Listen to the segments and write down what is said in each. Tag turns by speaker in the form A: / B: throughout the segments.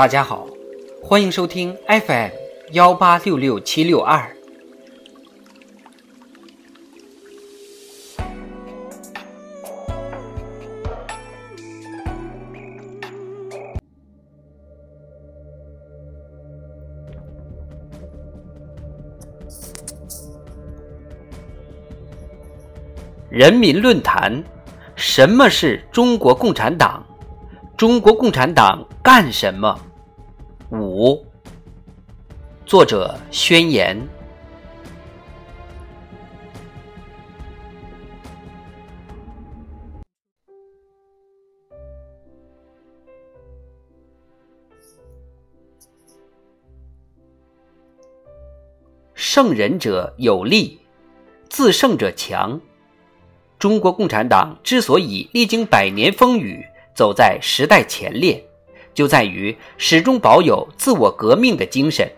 A: 大家好，欢迎收听 FM 幺八六六七六二。人民论坛：什么是中国共产党？中国共产党干什么？五。作者宣言。胜人者有力，自胜者强。中国共产党之所以历经百年风雨，走在时代前列，就在于始终保有自我革命的精神，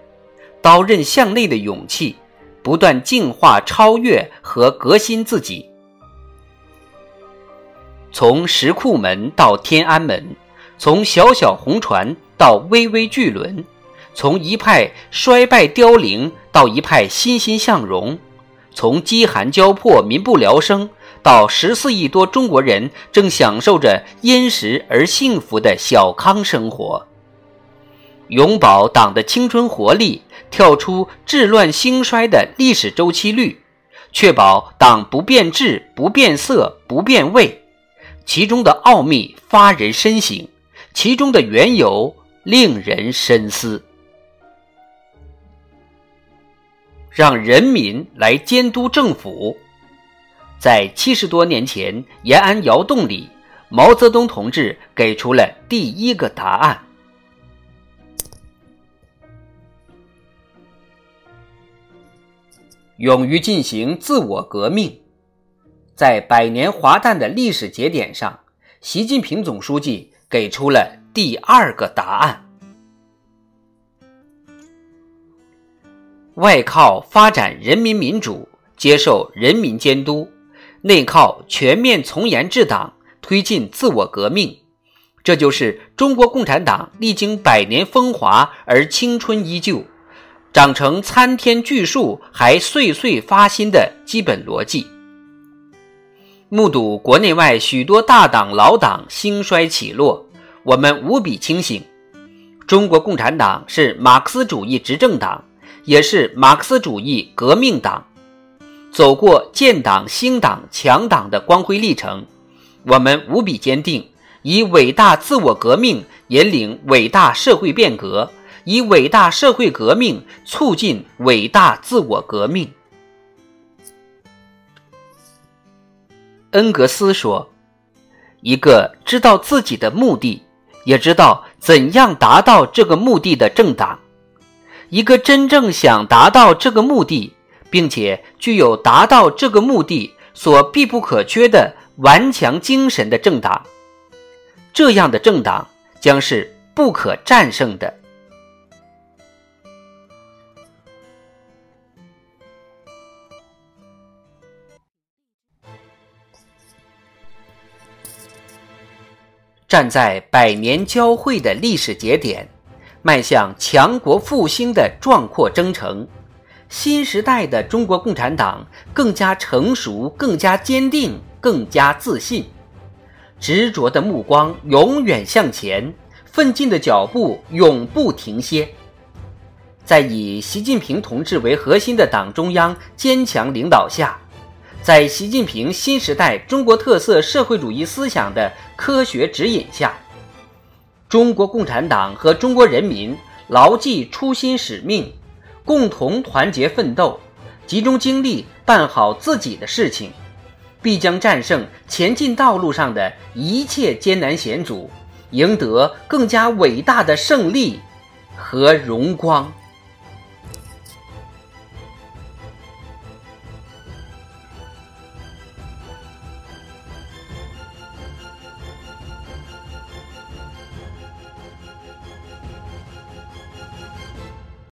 A: 刀刃向内的勇气，不断进化、超越和革新自己。从石库门到天安门，从小小红船到巍巍巨轮，从一派衰败凋零到一派欣欣向荣，从饥寒交迫、民不聊生。到十四亿多中国人正享受着殷实而幸福的小康生活，永葆党的青春活力，跳出治乱兴衰的历史周期率，确保党不变质、不变色、不变味，其中的奥秘发人深省，其中的缘由令人深思。让人民来监督政府。在七十多年前延安窑洞里，毛泽东同志给出了第一个答案：勇于进行自我革命。在百年华诞的历史节点上，习近平总书记给出了第二个答案：外靠发展人民民主，接受人民监督。内靠全面从严治党，推进自我革命，这就是中国共产党历经百年风华而青春依旧、长成参天巨树还岁岁发新的基本逻辑。目睹国内外许多大党老党兴衰起落，我们无比清醒：中国共产党是马克思主义执政党，也是马克思主义革命党。走过建党、兴党、强党的光辉历程，我们无比坚定，以伟大自我革命引领伟大社会变革，以伟大社会革命促进伟大自我革命。恩格斯说：“一个知道自己的目的，也知道怎样达到这个目的的政党，一个真正想达到这个目的。”并且具有达到这个目的所必不可缺的顽强精神的政党，这样的政党将是不可战胜的。站在百年交汇的历史节点，迈向强国复兴的壮阔征程。新时代的中国共产党更加成熟，更加坚定，更加自信，执着的目光永远向前，奋进的脚步永不停歇。在以习近平同志为核心的党中央坚强领导下，在习近平新时代中国特色社会主义思想的科学指引下，中国共产党和中国人民牢记初心使命。共同团结奋斗，集中精力办好自己的事情，必将战胜前进道路上的一切艰难险阻，赢得更加伟大的胜利和荣光。